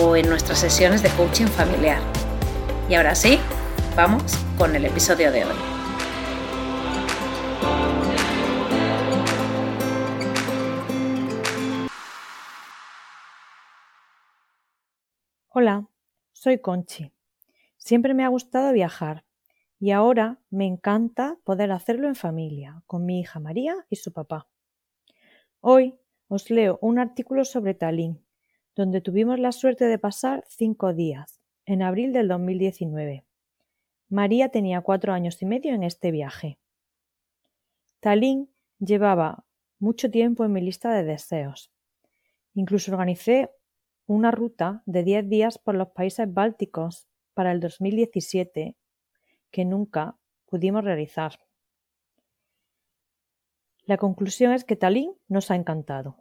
o en nuestras sesiones de coaching familiar. Y ahora sí, vamos con el episodio de hoy. Hola, soy Conchi. Siempre me ha gustado viajar y ahora me encanta poder hacerlo en familia, con mi hija María y su papá. Hoy os leo un artículo sobre Tallinn, donde tuvimos la suerte de pasar cinco días, en abril del 2019. María tenía cuatro años y medio en este viaje. Tallinn llevaba mucho tiempo en mi lista de deseos. Incluso organicé una ruta de diez días por los países bálticos para el 2017 que nunca pudimos realizar. La conclusión es que Tallinn nos ha encantado.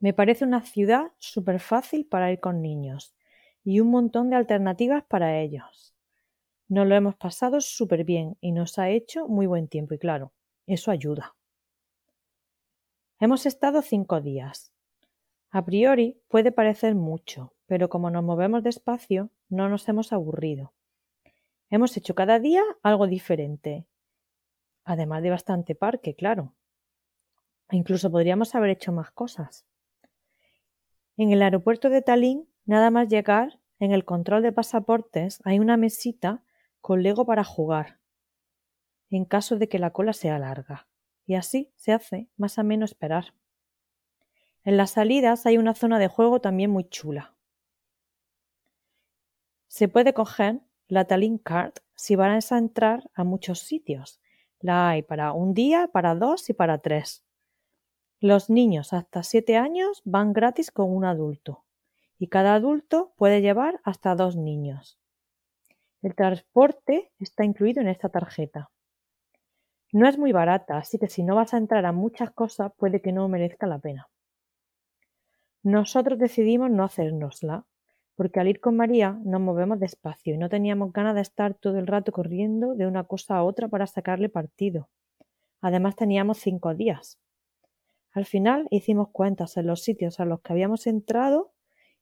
Me parece una ciudad súper fácil para ir con niños y un montón de alternativas para ellos. Nos lo hemos pasado súper bien y nos ha hecho muy buen tiempo y claro, eso ayuda. Hemos estado cinco días. A priori puede parecer mucho, pero como nos movemos despacio, no nos hemos aburrido. Hemos hecho cada día algo diferente, además de bastante parque, claro. incluso podríamos haber hecho más cosas. En el aeropuerto de Tallinn, nada más llegar, en el control de pasaportes hay una mesita con Lego para jugar, en caso de que la cola sea larga, y así se hace más a menos esperar. En las salidas hay una zona de juego también muy chula. Se puede coger la Tallinn Card si vas a entrar a muchos sitios. La hay para un día, para dos y para tres. Los niños hasta siete años van gratis con un adulto, y cada adulto puede llevar hasta dos niños. El transporte está incluido en esta tarjeta. No es muy barata, así que si no vas a entrar a muchas cosas puede que no merezca la pena. Nosotros decidimos no hacérnosla, porque al ir con María nos movemos despacio y no teníamos ganas de estar todo el rato corriendo de una cosa a otra para sacarle partido. Además teníamos cinco días. Al final hicimos cuentas en los sitios a los que habíamos entrado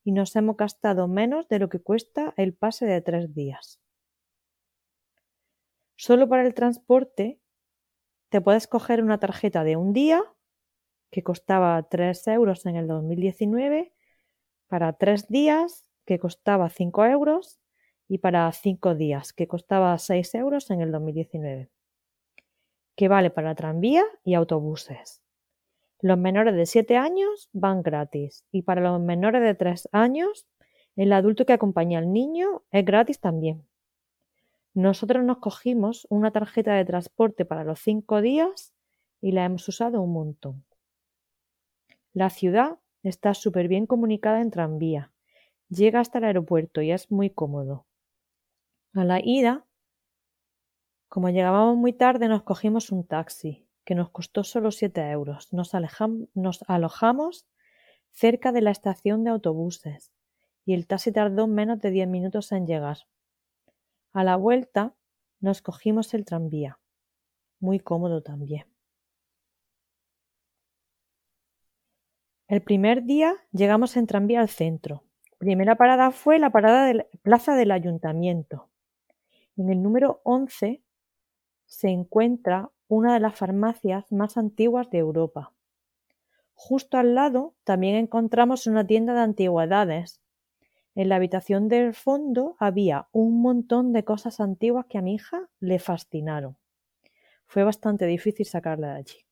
y nos hemos gastado menos de lo que cuesta el pase de tres días. Solo para el transporte te puedes coger una tarjeta de un día que costaba 3 euros en el 2019, para tres días que costaba 5 euros y para cinco días que costaba 6 euros en el 2019, que vale para tranvía y autobuses. Los menores de 7 años van gratis y para los menores de 3 años, el adulto que acompaña al niño es gratis también. Nosotros nos cogimos una tarjeta de transporte para los 5 días y la hemos usado un montón. La ciudad está súper bien comunicada en tranvía. Llega hasta el aeropuerto y es muy cómodo. A la ida, como llegábamos muy tarde, nos cogimos un taxi que nos costó solo siete euros. Nos, alojamos cerca de la estación de autobuses y el taxi tardó menos de diez minutos en llegar. A la vuelta nos cogimos el tranvía, muy cómodo también. El primer día llegamos en tranvía al centro. Primera parada fue la parada de la plaza del ayuntamiento. En el número 11 se encuentra una de las farmacias más antiguas de Europa. Justo al lado también encontramos una tienda de antigüedades En la habitación del fondo había un montón de cosas antiguas que a mi hija le fascinaron. Fue bastante difícil sacarla de allí.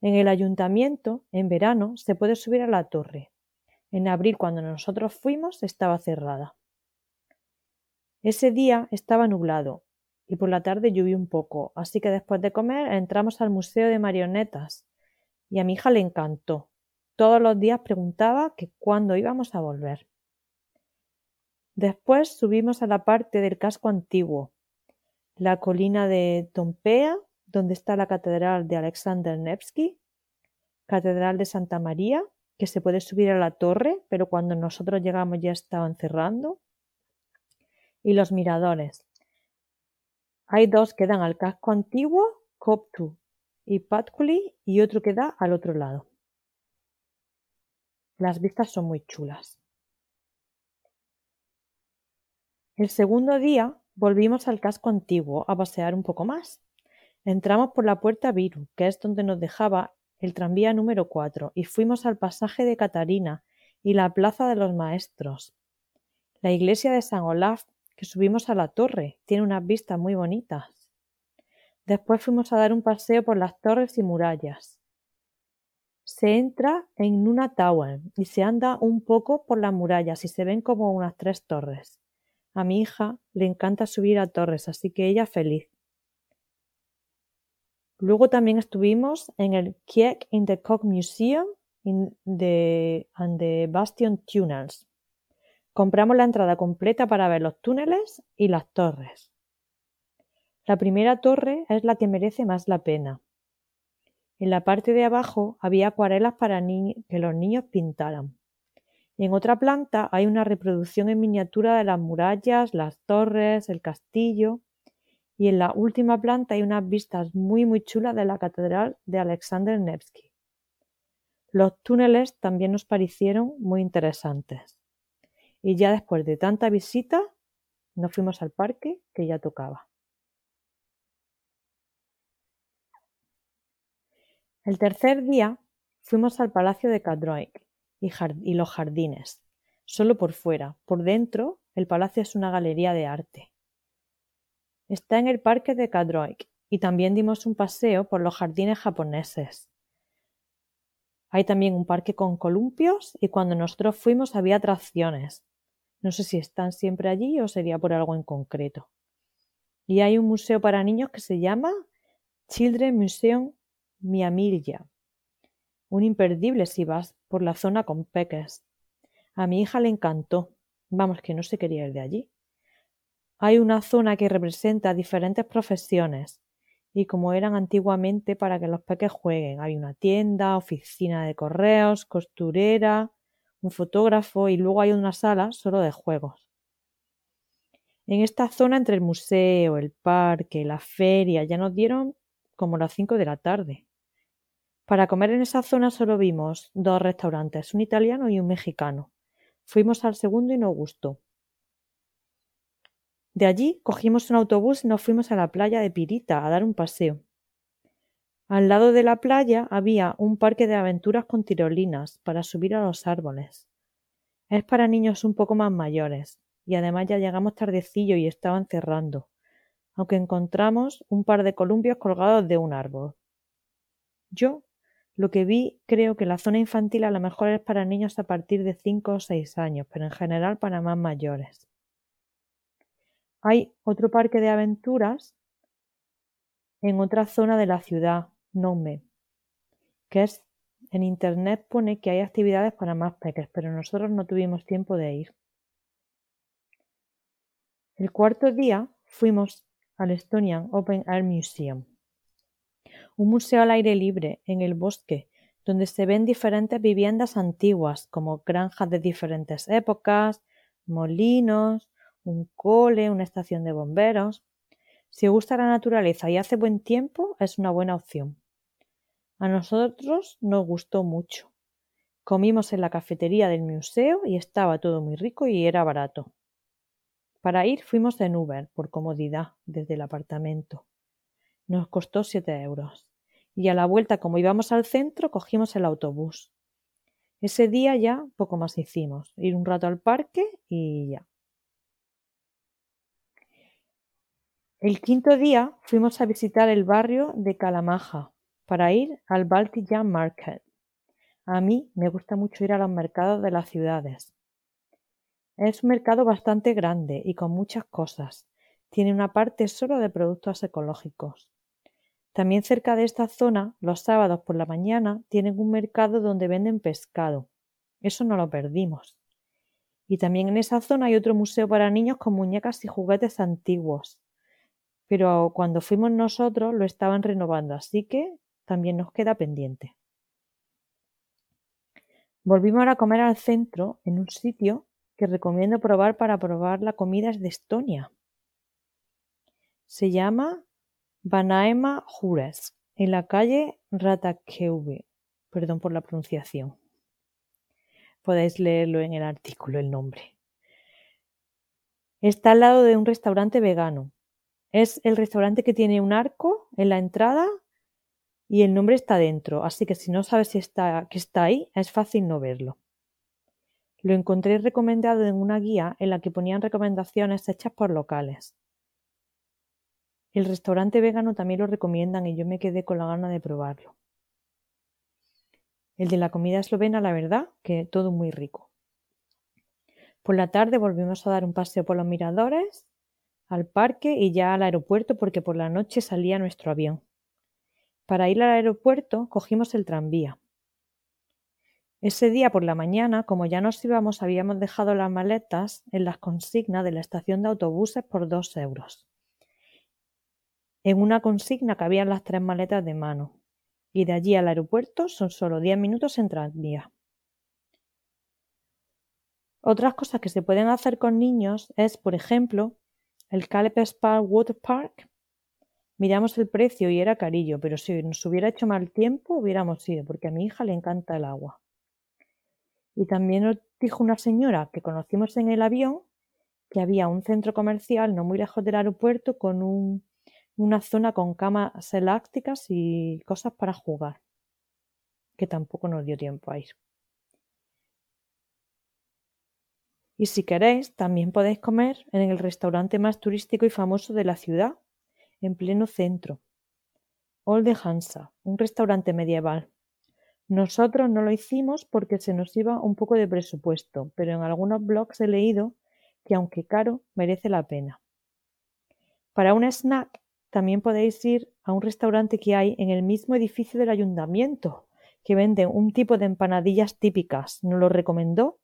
En el ayuntamiento, en verano, se puede subir a la torre. En abril, cuando nosotros fuimos, estaba cerrada. Ese día estaba nublado y por la tarde llovió un poco, así que después de comer entramos al Museo de Marionetas y a mi hija le encantó. Todos los días preguntaba que cuándo íbamos a volver. Después subimos a la parte del casco antiguo, la colina de Tompea, donde está la catedral de Alexander Nevsky, catedral de Santa María, que se puede subir a la torre, pero cuando nosotros llegamos ya estaban cerrando, y los miradores. Hay dos que dan al casco antiguo, Coptu y Patkuli, y otro que da al otro lado. Las vistas son muy chulas. El segundo día volvimos al casco antiguo a pasear un poco más. Entramos por la puerta Viru, que es donde nos dejaba el tranvía número 4, y fuimos al pasaje de Catarina y la plaza de los maestros. La iglesia de San Olaf, que subimos a la torre, tiene unas vistas muy bonitas. Después fuimos a dar un paseo por las torres y murallas. Se entra en Nuna Tower y se anda un poco por las murallas y se ven como unas tres torres. A mi hija le encanta subir a torres, así que ella feliz. Luego también estuvimos en el Kiek in the Cock Museum in the, and the Bastion Tunnels. Compramos la entrada completa para ver los túneles y las torres. La primera torre es la que merece más la pena. En la parte de abajo había acuarelas para que los niños pintaran. En otra planta hay una reproducción en miniatura de las murallas, las torres, el castillo y en la última planta hay unas vistas muy muy chulas de la catedral de Alexander Nevsky. Los túneles también nos parecieron muy interesantes. Y ya después de tanta visita, nos fuimos al parque que ya tocaba. El tercer día fuimos al Palacio de Kadroik y, los jardines, solo por fuera. Por dentro, el palacio es una galería de arte. Está en el parque de Kadroik y también dimos un paseo por los jardines japoneses. Hay también un parque con columpios y cuando nosotros fuimos había atracciones. No sé si están siempre allí o sería por algo en concreto. Y hay un museo para niños que se llama Children Museum Miamilla, un imperdible si vas por la zona con peques. A mi hija le encantó. Vamos, que no se quería ir de allí. Hay una zona que representa diferentes profesiones y como eran antiguamente para que los peques jueguen. Hay una tienda, oficina de correos, costurera, un fotógrafo y luego hay una sala solo de juegos. En esta zona entre el museo, el parque, la feria ya nos dieron como las cinco de la tarde. Para comer en esa zona solo vimos dos restaurantes, un italiano y un mexicano. Fuimos al segundo y nos gustó. De allí cogimos un autobús y nos fuimos a la playa de Pirita a dar un paseo. Al lado de la playa había un parque de aventuras con tirolinas para subir a los árboles. Es para niños un poco más mayores, y además ya llegamos tardecillo y estaban cerrando, aunque encontramos un par de columpios colgados de un árbol. Yo lo que vi creo que la zona infantil a lo mejor es para niños a partir de cinco o seis años, pero en general para más mayores. Hay otro parque de aventuras en otra zona de la ciudad, Nome, que es en internet pone que hay actividades para más peques, pero nosotros no tuvimos tiempo de ir. El cuarto día fuimos al Estonian Open Air Museum un museo al aire libre, en el bosque, donde se ven diferentes viviendas antiguas, como granjas de diferentes épocas, molinos, un cole, una estación de bomberos. Si gusta la naturaleza y hace buen tiempo, es una buena opción. A nosotros nos gustó mucho. Comimos en la cafetería del museo y estaba todo muy rico y era barato. Para ir fuimos en Uber, por comodidad, desde el apartamento. Nos costó siete euros. Y a la vuelta, como íbamos al centro, cogimos el autobús. Ese día ya poco más hicimos, ir un rato al parque y ya. El quinto día fuimos a visitar el barrio de Calamaja para ir al Baltic Jam Market. A mí me gusta mucho ir a los mercados de las ciudades. Es un mercado bastante grande y con muchas cosas. Tiene una parte solo de productos ecológicos. También cerca de esta zona, los sábados por la mañana, tienen un mercado donde venden pescado. Eso no lo perdimos. Y también en esa zona hay otro museo para niños con muñecas y juguetes antiguos. Pero cuando fuimos nosotros lo estaban renovando, así que también nos queda pendiente. Volvimos a comer al centro en un sitio que recomiendo probar para probar la comida de Estonia. Se llama Vanaema Jures, en la calle Ratakeuve. Perdón por la pronunciación. Podéis leerlo en el artículo el nombre. Está al lado de un restaurante vegano. Es el restaurante que tiene un arco en la entrada y el nombre está dentro, así que si no sabes si está, que está ahí, es fácil no verlo. Lo encontré recomendado en una guía en la que ponían recomendaciones hechas por locales. El restaurante vegano también lo recomiendan y yo me quedé con la gana de probarlo. El de la comida eslovena, la verdad, que todo muy rico. Por la tarde volvimos a dar un paseo por los miradores, al parque y ya al aeropuerto porque por la noche salía nuestro avión. Para ir al aeropuerto cogimos el tranvía. Ese día por la mañana, como ya nos íbamos, habíamos dejado las maletas en las consignas de la estación de autobuses por dos euros. En una consigna cabían las tres maletas de mano, y de allí al aeropuerto son solo diez minutos en tranvía. Otras cosas que se pueden hacer con niños es, por ejemplo, el Calpe Park Water Park. Miramos el precio y era carillo, pero si nos hubiera hecho mal tiempo hubiéramos ido, porque a mi hija le encanta el agua. Y también nos dijo una señora que conocimos en el avión que había un centro comercial no muy lejos del aeropuerto con un una zona con camas elásticas y cosas para jugar, que tampoco nos dio tiempo a ir. Y si queréis, también podéis comer en el restaurante más turístico y famoso de la ciudad, en pleno centro. Olde Hansa, un restaurante medieval. Nosotros no lo hicimos porque se nos iba un poco de presupuesto, pero en algunos blogs he leído que aunque caro, merece la pena. Para un snack también podéis ir a un restaurante que hay en el mismo edificio del ayuntamiento, que vende un tipo de empanadillas típicas. Nos lo recomendó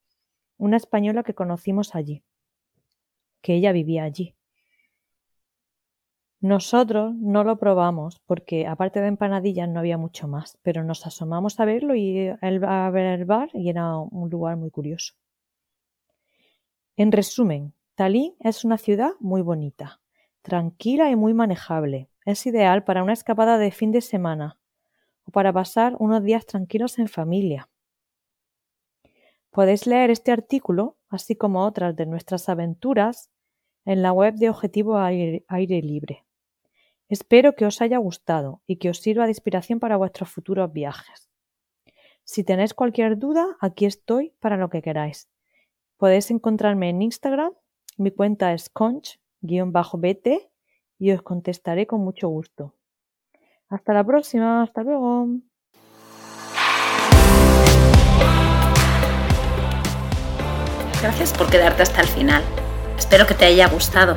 una española que conocimos allí, que ella vivía allí. Nosotros no lo probamos porque aparte de empanadillas no había mucho más, pero nos asomamos a verlo y a ver el bar y era un lugar muy curioso. En resumen, Tallinn es una ciudad muy bonita, tranquila y muy manejable. Es ideal para una escapada de fin de semana o para pasar unos días tranquilos en familia. Podéis leer este artículo, así como otras de nuestras aventuras, en la web de Objetivo Aire, Libre. Espero que os haya gustado y que os sirva de inspiración para vuestros futuros viajes. Si tenéis cualquier duda, aquí estoy para lo que queráis. Podéis encontrarme en Instagram, mi cuenta es conch bt y os contestaré con mucho gusto. Hasta la próxima, hasta luego. Gracias por quedarte hasta el final. Espero que te haya gustado.